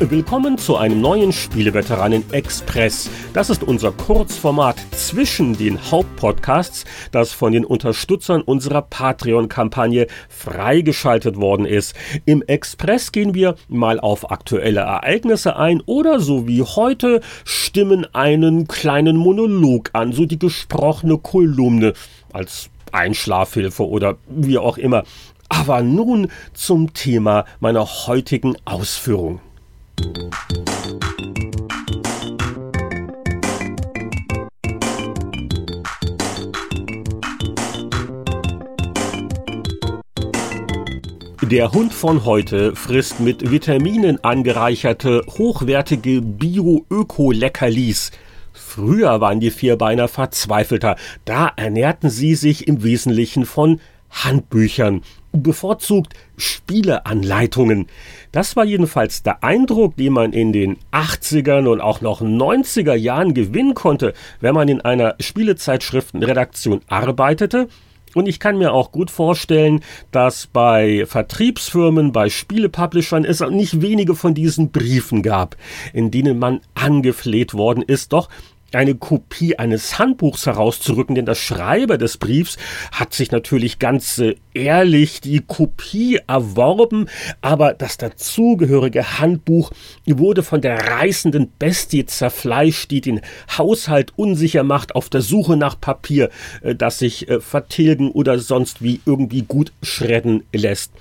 Willkommen zu einem neuen Spieleveteranen Express. Das ist unser Kurzformat zwischen den Hauptpodcasts, das von den Unterstützern unserer Patreon-Kampagne freigeschaltet worden ist. Im Express gehen wir mal auf aktuelle Ereignisse ein oder so wie heute stimmen einen kleinen Monolog an, so die gesprochene Kolumne als Einschlafhilfe oder wie auch immer. Aber nun zum Thema meiner heutigen Ausführung. Der Hund von heute frisst mit Vitaminen angereicherte, hochwertige Bio-Öko-Leckerlis. Früher waren die Vierbeiner verzweifelter, da ernährten sie sich im Wesentlichen von Handbüchern, bevorzugt Spieleanleitungen. Das war jedenfalls der Eindruck, den man in den 80ern und auch noch 90er Jahren gewinnen konnte, wenn man in einer Spielezeitschriftenredaktion arbeitete. Und ich kann mir auch gut vorstellen, dass bei Vertriebsfirmen, bei Spielepublishern es auch nicht wenige von diesen Briefen gab, in denen man angefleht worden ist, doch eine Kopie eines Handbuchs herauszurücken, denn der Schreiber des Briefs hat sich natürlich ganz äh, ehrlich die Kopie erworben, aber das dazugehörige Handbuch wurde von der reißenden Bestie zerfleischt, die den Haushalt unsicher macht auf der Suche nach Papier, äh, das sich äh, vertilgen oder sonst wie irgendwie gut schredden lässt.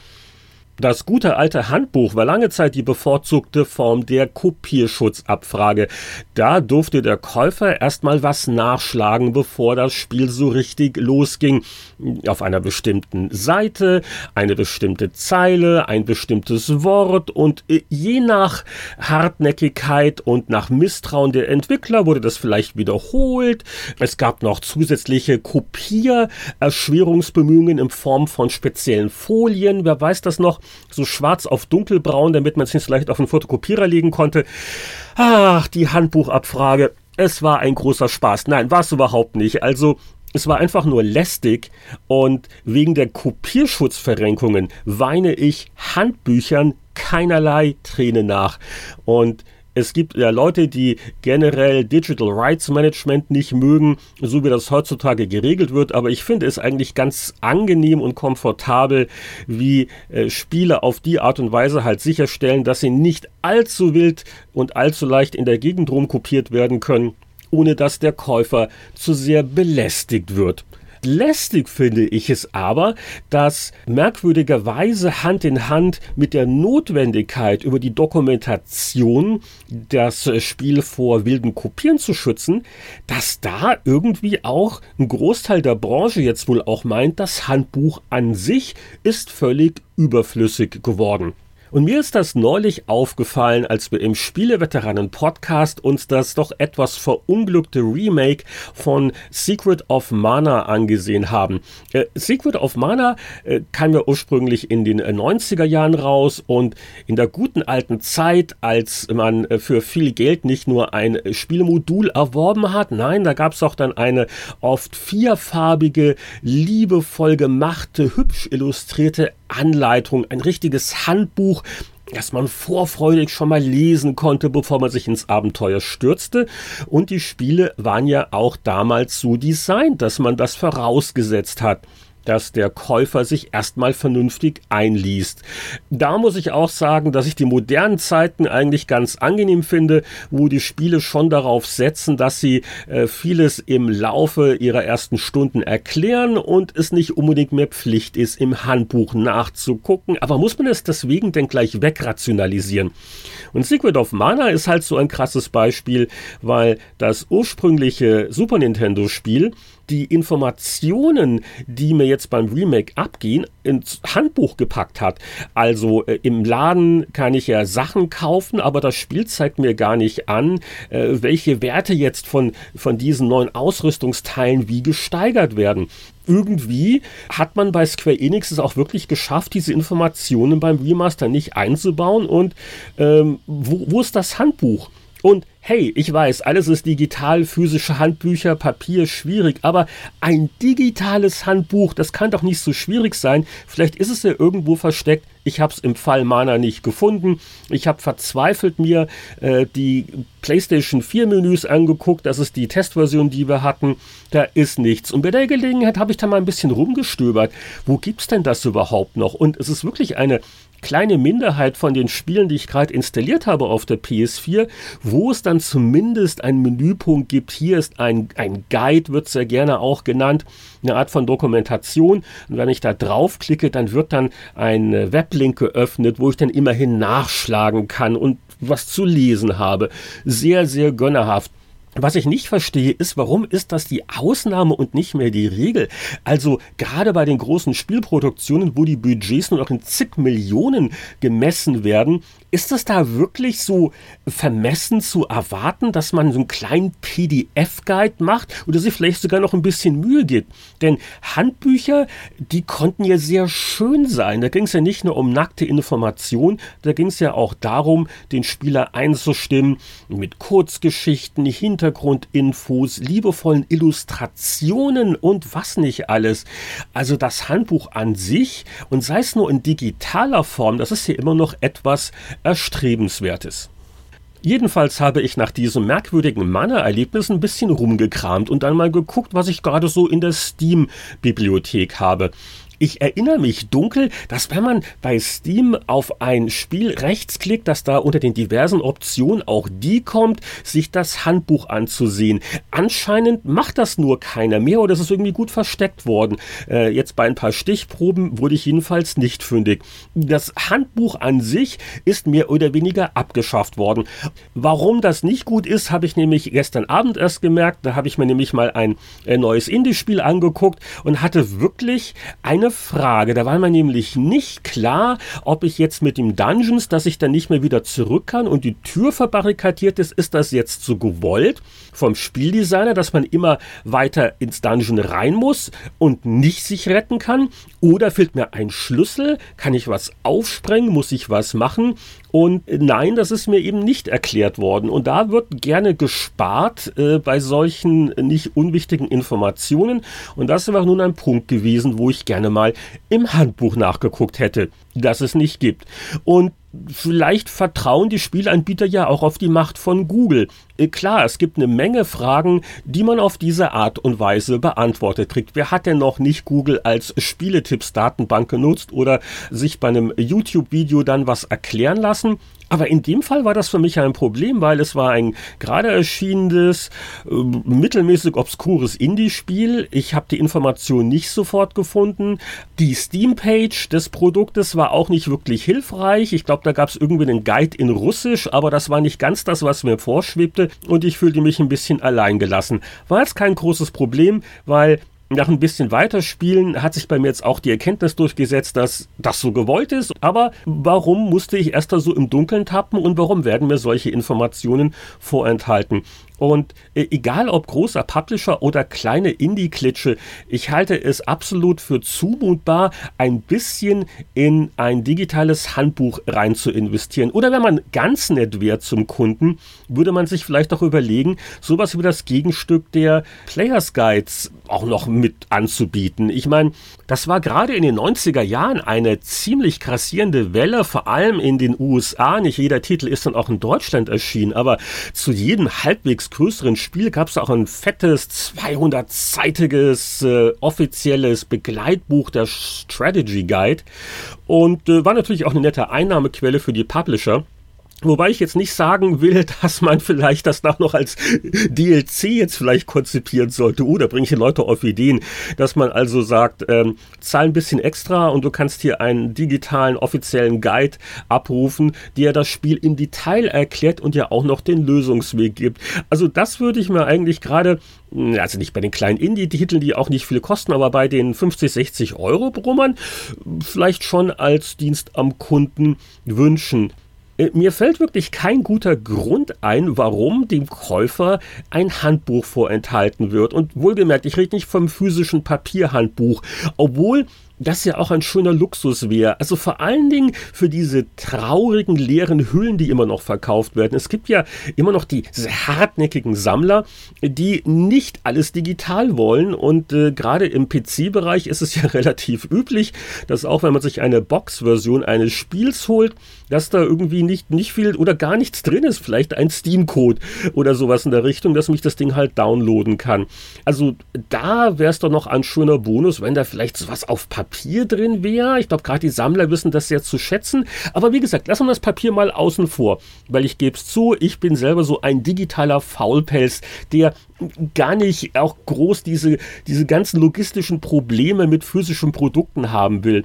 Das gute alte Handbuch war lange Zeit die bevorzugte Form der Kopierschutzabfrage. Da durfte der Käufer erstmal was nachschlagen, bevor das Spiel so richtig losging. Auf einer bestimmten Seite, eine bestimmte Zeile, ein bestimmtes Wort und äh, je nach Hartnäckigkeit und nach Misstrauen der Entwickler wurde das vielleicht wiederholt. Es gab noch zusätzliche Kopiererschwerungsbemühungen in Form von speziellen Folien. Wer weiß das noch? So schwarz auf dunkelbraun, damit man es nicht so leicht auf den Fotokopierer legen konnte. Ach, die Handbuchabfrage. Es war ein großer Spaß. Nein, war es überhaupt nicht. Also, es war einfach nur lästig und wegen der Kopierschutzverrenkungen weine ich Handbüchern keinerlei Träne nach. Und es gibt ja Leute, die generell Digital Rights Management nicht mögen, so wie das heutzutage geregelt wird, aber ich finde es eigentlich ganz angenehm und komfortabel, wie äh, Spiele auf die Art und Weise halt sicherstellen, dass sie nicht allzu wild und allzu leicht in der Gegend rumkopiert werden können, ohne dass der Käufer zu sehr belästigt wird. Lästig finde ich es aber, dass merkwürdigerweise Hand in Hand mit der Notwendigkeit über die Dokumentation das Spiel vor wilden Kopieren zu schützen, dass da irgendwie auch ein Großteil der Branche jetzt wohl auch meint, das Handbuch an sich ist völlig überflüssig geworden. Und mir ist das neulich aufgefallen, als wir im Spieleveteranen-Podcast uns das doch etwas verunglückte Remake von Secret of Mana angesehen haben. Äh, Secret of Mana äh, kam ja ursprünglich in den 90er Jahren raus und in der guten alten Zeit, als man äh, für viel Geld nicht nur ein Spielmodul erworben hat, nein, da gab es auch dann eine oft vierfarbige, liebevoll gemachte, hübsch illustrierte Anleitung, ein richtiges Handbuch, das man vorfreudig schon mal lesen konnte, bevor man sich ins Abenteuer stürzte. Und die Spiele waren ja auch damals so designt, dass man das vorausgesetzt hat dass der Käufer sich erstmal vernünftig einliest. Da muss ich auch sagen, dass ich die modernen Zeiten eigentlich ganz angenehm finde, wo die Spiele schon darauf setzen, dass sie äh, vieles im Laufe ihrer ersten Stunden erklären und es nicht unbedingt mehr Pflicht ist, im Handbuch nachzugucken. Aber muss man es deswegen denn gleich wegrationalisieren? Und Secret of Mana ist halt so ein krasses Beispiel, weil das ursprüngliche Super Nintendo Spiel die Informationen, die mir jetzt beim Remake abgehen, ins Handbuch gepackt hat. Also äh, im Laden kann ich ja Sachen kaufen, aber das Spiel zeigt mir gar nicht an, äh, welche Werte jetzt von, von diesen neuen Ausrüstungsteilen wie gesteigert werden irgendwie hat man bei Square Enix es auch wirklich geschafft, diese Informationen beim Remaster nicht einzubauen. Und ähm, wo, wo ist das Handbuch? Und hey, ich weiß, alles ist digital, physische Handbücher, Papier, schwierig, aber ein digitales Handbuch, das kann doch nicht so schwierig sein. Vielleicht ist es ja irgendwo versteckt Ich habe es im Fall Mana nicht gefunden. Ich habe verzweifelt mir äh, die PlayStation 4 Menüs angeguckt. Das ist die Testversion, die wir hatten. Da ist nichts. Und bei der Gelegenheit habe ich da mal ein bisschen rumgestöbert. Wo gibt's denn das überhaupt noch? Und es ist wirklich eine kleine Minderheit von den Spielen, die ich gerade installiert habe auf der PS4, wo es dann zumindest einen Menüpunkt gibt. Hier ist ein, ein Guide, wird sehr gerne auch genannt, eine Art von Dokumentation. Und wenn ich da draufklicke, dann wird dann ein Weblink geöffnet, wo ich dann immerhin nachschlagen kann und was zu lesen habe. Sehr, sehr gönnerhaft. Was ich nicht verstehe, ist, warum ist das die Ausnahme und nicht mehr die Regel? Also gerade bei den großen Spielproduktionen, wo die Budgets nur noch in zig Millionen gemessen werden, ist es da wirklich so vermessen zu erwarten, dass man so einen kleinen PDF-Guide macht oder sich vielleicht sogar noch ein bisschen Mühe gibt? Denn Handbücher, die konnten ja sehr schön sein. Da ging es ja nicht nur um nackte Information, da ging es ja auch darum, den Spieler einzustimmen mit Kurzgeschichten, Hintergrundinfos, liebevollen Illustrationen und was nicht alles. Also das Handbuch an sich und sei es nur in digitaler Form, das ist ja immer noch etwas Erstrebenswertes. Jedenfalls habe ich nach diesem merkwürdigen Mana-Erlebnis ein bisschen rumgekramt und dann mal geguckt, was ich gerade so in der Steam-Bibliothek habe. Ich erinnere mich dunkel, dass wenn man bei Steam auf ein Spiel rechtsklickt, dass da unter den diversen Optionen auch die kommt, sich das Handbuch anzusehen. Anscheinend macht das nur keiner mehr oder es ist irgendwie gut versteckt worden. Äh, jetzt bei ein paar Stichproben wurde ich jedenfalls nicht fündig. Das Handbuch an sich ist mehr oder weniger abgeschafft worden. Warum das nicht gut ist, habe ich nämlich gestern Abend erst gemerkt. Da habe ich mir nämlich mal ein äh, neues Indie-Spiel angeguckt und hatte wirklich eine eine Frage. Da war mir nämlich nicht klar, ob ich jetzt mit dem Dungeons, dass ich dann nicht mehr wieder zurück kann und die Tür verbarrikadiert ist, ist das jetzt so gewollt vom Spieldesigner, dass man immer weiter ins Dungeon rein muss und nicht sich retten kann? Oder fehlt mir ein Schlüssel? Kann ich was aufsprengen? Muss ich was machen? Und nein, das ist mir eben nicht erklärt worden. Und da wird gerne gespart äh, bei solchen nicht unwichtigen Informationen. Und das war nun ein Punkt gewesen, wo ich gerne mal im Handbuch nachgeguckt hätte, dass es nicht gibt. Und vielleicht vertrauen die Spielanbieter ja auch auf die Macht von Google. Äh, klar, es gibt eine Menge Fragen, die man auf diese Art und Weise beantwortet kriegt. Wer hat denn noch nicht Google als Spieletipps-Datenbank genutzt oder sich bei einem YouTube-Video dann was erklären lassen? Aber in dem Fall war das für mich ein Problem, weil es war ein gerade erschienenes, äh, mittelmäßig obskures Indie-Spiel. Ich habe die Information nicht sofort gefunden. Die Steam-Page des Produktes war auch nicht wirklich hilfreich. Ich glaube, da gab es irgendwie einen Guide in Russisch, aber das war nicht ganz das, was mir vorschwebte und ich fühlte mich ein bisschen alleingelassen. War jetzt kein großes Problem, weil nach ein bisschen weiterspielen hat sich bei mir jetzt auch die Erkenntnis durchgesetzt, dass das so gewollt ist. Aber warum musste ich erst da so im Dunkeln tappen und warum werden mir solche Informationen vorenthalten? Und äh, egal ob großer Publisher oder kleine Indie-Klitsche, ich halte es absolut für zumutbar, ein bisschen in ein digitales Handbuch rein zu investieren. Oder wenn man ganz nett wäre zum Kunden, würde man sich vielleicht auch überlegen, sowas wie das Gegenstück der Players Guides auch noch mit anzubieten. Ich meine, das war gerade in den 90er Jahren eine ziemlich krassierende Welle, vor allem in den USA. Nicht jeder Titel ist dann auch in Deutschland erschienen, aber zu jedem halbwegs größeren Spiel gab es auch ein fettes 200-seitiges äh, offizielles Begleitbuch der Strategy Guide und äh, war natürlich auch eine nette Einnahmequelle für die Publisher. Wobei ich jetzt nicht sagen will, dass man vielleicht das noch als DLC jetzt vielleicht konzipieren sollte. Uh, bringe ich die Leute auf Ideen, dass man also sagt, ähm, zahl ein bisschen extra und du kannst hier einen digitalen offiziellen Guide abrufen, der das Spiel im Detail erklärt und ja auch noch den Lösungsweg gibt. Also das würde ich mir eigentlich gerade, also nicht bei den kleinen Indie-Titeln, die auch nicht viel kosten, aber bei den 50, 60 Euro Brummern vielleicht schon als Dienst am Kunden wünschen. Äh, mir fällt wirklich kein guter Grund ein, warum dem Käufer ein Handbuch vorenthalten wird. Und wohlgemerkt, ich rede nicht vom physischen Papierhandbuch, obwohl das ja auch ein schöner Luxus wäre. Also vor allen Dingen für diese traurigen leeren Hüllen, die immer noch verkauft werden. Es gibt ja immer noch die hartnäckigen Sammler, die nicht alles digital wollen und äh, gerade im PC-Bereich ist es ja relativ üblich, dass auch wenn man sich eine Box-Version eines Spiels holt, dass da irgendwie nicht, nicht viel oder gar nichts drin ist. Vielleicht ein Steam-Code oder sowas in der Richtung, dass mich das Ding halt downloaden kann. Also da wäre es doch noch ein schöner Bonus, wenn da vielleicht sowas auf Papier drin wäre. Ich glaube, gerade die Sammler wissen das sehr zu schätzen. Aber wie gesagt, lassen wir das Papier mal außen vor, weil ich gebe es zu, ich bin selber so ein digitaler Faulpelz, der gar nicht auch groß diese, diese ganzen logistischen Probleme mit physischen Produkten haben will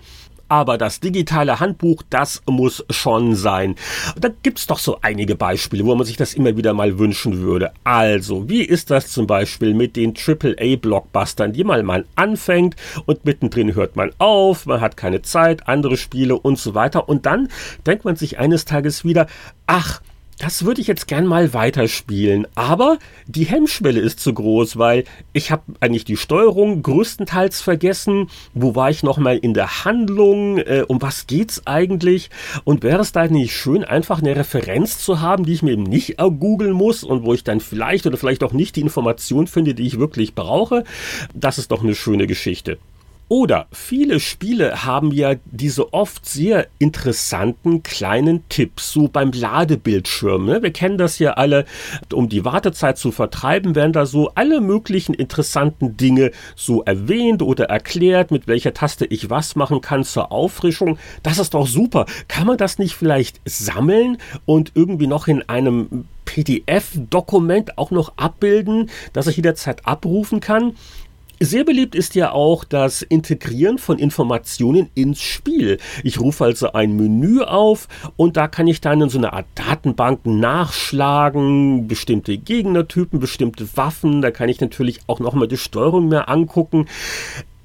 aber das digitale Handbuch, das muss schon sein. Da gibt's doch so einige Beispiele, wo man sich das immer wieder mal wünschen würde. Also, wie ist das zum Beispiel mit den AAA-Blockbustern, die mal man anfängt und mittendrin hört man auf, man hat keine Zeit, andere Spiele und so weiter und dann denkt man sich eines Tages wieder, ach, das würde ich jetzt gern mal weiterspielen, aber die Hemmschwelle ist zu groß, weil ich habe eigentlich die Steuerung größtenteils vergessen. Wo war ich nochmal in der Handlung? Äh, um was geht's eigentlich? Und wäre es da nicht schön, einfach eine Referenz zu haben, die ich mir eben nicht googeln muss und wo ich dann vielleicht oder vielleicht auch nicht die Information finde, die ich wirklich brauche? Das ist doch eine schöne Geschichte. Oder viele Spiele haben ja diese oft sehr interessanten kleinen Tipps, so beim Ladebildschirm. Ne? Wir kennen das ja alle, um die Wartezeit zu vertreiben, werden da so alle möglichen interessanten Dinge so erwähnt oder erklärt, mit welcher Taste ich was machen kann zur Auffrischung. Das ist doch super. Kann man das nicht vielleicht sammeln und irgendwie noch in einem PDF-Dokument auch noch abbilden, das ich jederzeit abrufen kann? Sehr beliebt ist ja auch das Integrieren von Informationen ins Spiel. Ich rufe also ein Menü auf und da kann ich dann in so einer Art Datenbank nachschlagen, bestimmte Gegnertypen, bestimmte Waffen, da kann ich natürlich auch nochmal die Steuerung mehr angucken.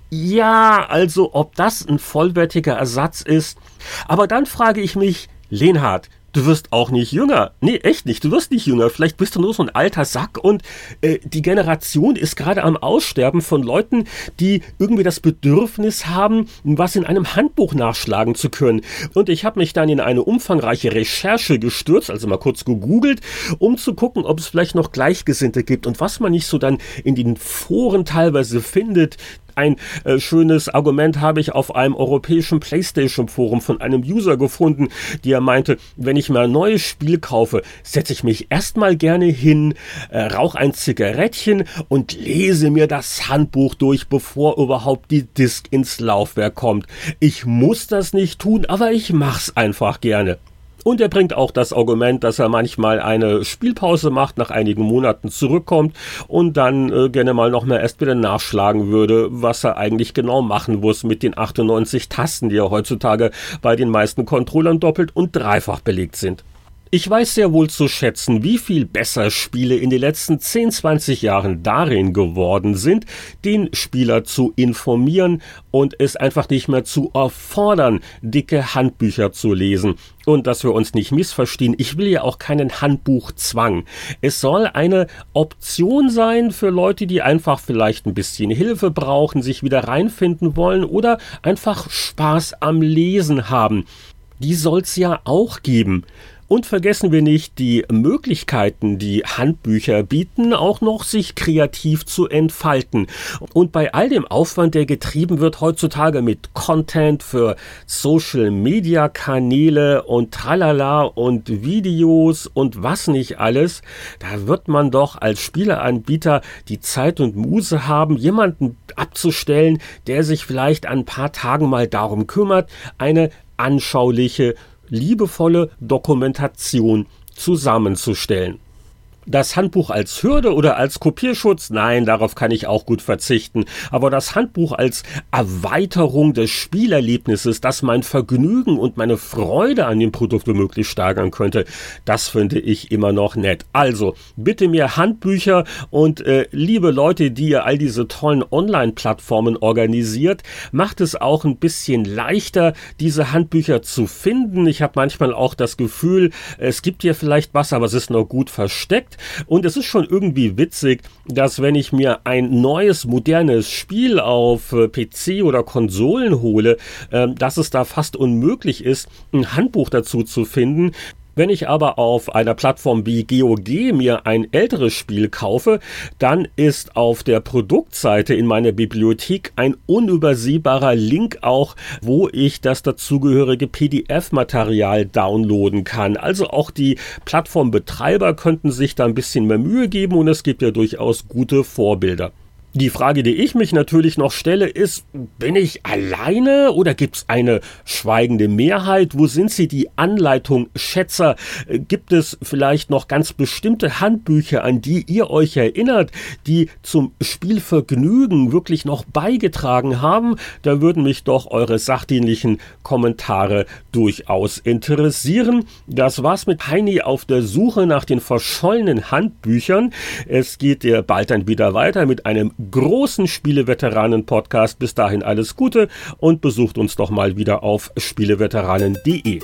Ja, also ob das ein vollwertiger Ersatz ist. Aber dann frage ich mich, Lenhard, du wirst auch nicht jünger. Nee, echt nicht. Du wirst nicht jünger. Vielleicht bist du nur so ein alter Sack und äh, die Generation ist gerade am Aussterben von Leuten, die irgendwie das Bedürfnis haben, was in einem Handbuch nachschlagen zu können. Und ich habe mich dann in eine umfangreiche Recherche gestürzt, also mal kurz gegoogelt, um zu gucken, ob es vielleicht noch Gleichgesinnte gibt und was man nicht so dann in den Foren teilweise findet, ein äh, schönes Argument habe ich auf einem europäischen PlayStation-Forum von einem User gefunden, der meinte, wenn ich mal ein neues Spiel kaufe, setze ich mich erstmal gerne hin, äh, rauche ein Zigarettchen und lese mir das Handbuch durch, bevor überhaupt die Disk ins Laufwerk kommt. Ich muss das nicht tun, aber ich mach's einfach gerne. Und er bringt auch das Argument, dass er manchmal eine Spielpause macht, nach einigen Monaten zurückkommt und dann äh, gerne mal noch mal erst wieder nachschlagen würde, was er eigentlich genau machen muss mit den 98 Tasten, die ja heutzutage bei den meisten Controllern doppelt und dreifach belegt sind. Ich weiß sehr wohl zu schätzen, wie viel besser Spiele in den letzten 10, 20 Jahren darin geworden sind, den Spieler zu informieren und es einfach nicht mehr zu erfordern, dicke Handbücher zu lesen. Und dass wir uns nicht missverstehen, ich will ja auch keinen Handbuchzwang. Es soll eine Option sein für Leute, die einfach vielleicht ein bisschen Hilfe brauchen, sich wieder reinfinden wollen oder einfach Spaß am Lesen haben. Die soll's ja auch geben. Und vergessen wir nicht die Möglichkeiten, die Handbücher bieten, auch noch sich kreativ zu entfalten. Und bei all dem Aufwand, der getrieben wird heutzutage mit Content für Social Media Kanäle und tralala und Videos und was nicht alles, da wird man doch als Spieleanbieter die Zeit und Muse haben, jemanden abzustellen, der sich vielleicht an ein paar Tagen mal darum kümmert, eine anschauliche liebevolle Dokumentation zusammenzustellen. Das Handbuch als Hürde oder als Kopierschutz? Nein, darauf kann ich auch gut verzichten. Aber das Handbuch als Erweiterung des Spielerlebnisses, das mein Vergnügen und meine Freude an dem Produkt womöglich steigern könnte, das finde ich immer noch nett. Also, bitte mir Handbücher und äh, liebe Leute, die ihr all diese tollen Online-Plattformen organisiert, macht es auch ein bisschen leichter, diese Handbücher zu finden. Ich habe manchmal auch das Gefühl, es gibt hier vielleicht was, aber es ist noch gut versteckt. Und es ist schon irgendwie witzig, dass wenn ich mir ein neues, modernes Spiel auf äh, PC oder Konsolen hole, äh, dass es da fast unmöglich ist, ein Handbuch dazu zu finden. Wenn ich aber auf einer Plattform wie GOG mir ein älteres Spiel kaufe, dann ist auf der Produktseite in meiner Bibliothek ein unübersehbarer Link auch, wo ich das dazugehörige PDF-Material downloaden kann. Also auch die Plattformbetreiber könnten sich da ein bisschen mehr Mühe geben und es gibt ja durchaus gute Vorbilder. Die Frage, die ich mich natürlich noch stelle, ist, bin ich alleine oder gibt es eine schweigende Mehrheit? Wo sind sie, die Anleitung Schätzer? Gibt es vielleicht noch ganz bestimmte Handbücher, an die ihr euch erinnert, die zum Spielvergnügen wirklich noch beigetragen haben? Da würden mich doch eure sachdienlichen Kommentare durchaus interessieren. Das war's mit Heini auf der Suche nach den verschollenen Handbüchern. Es geht ja bald dann wieder weiter mit einem großen Spieleveteranen-Podcast. Bis dahin alles Gute und besucht uns doch mal wieder auf spieleveteranen.de.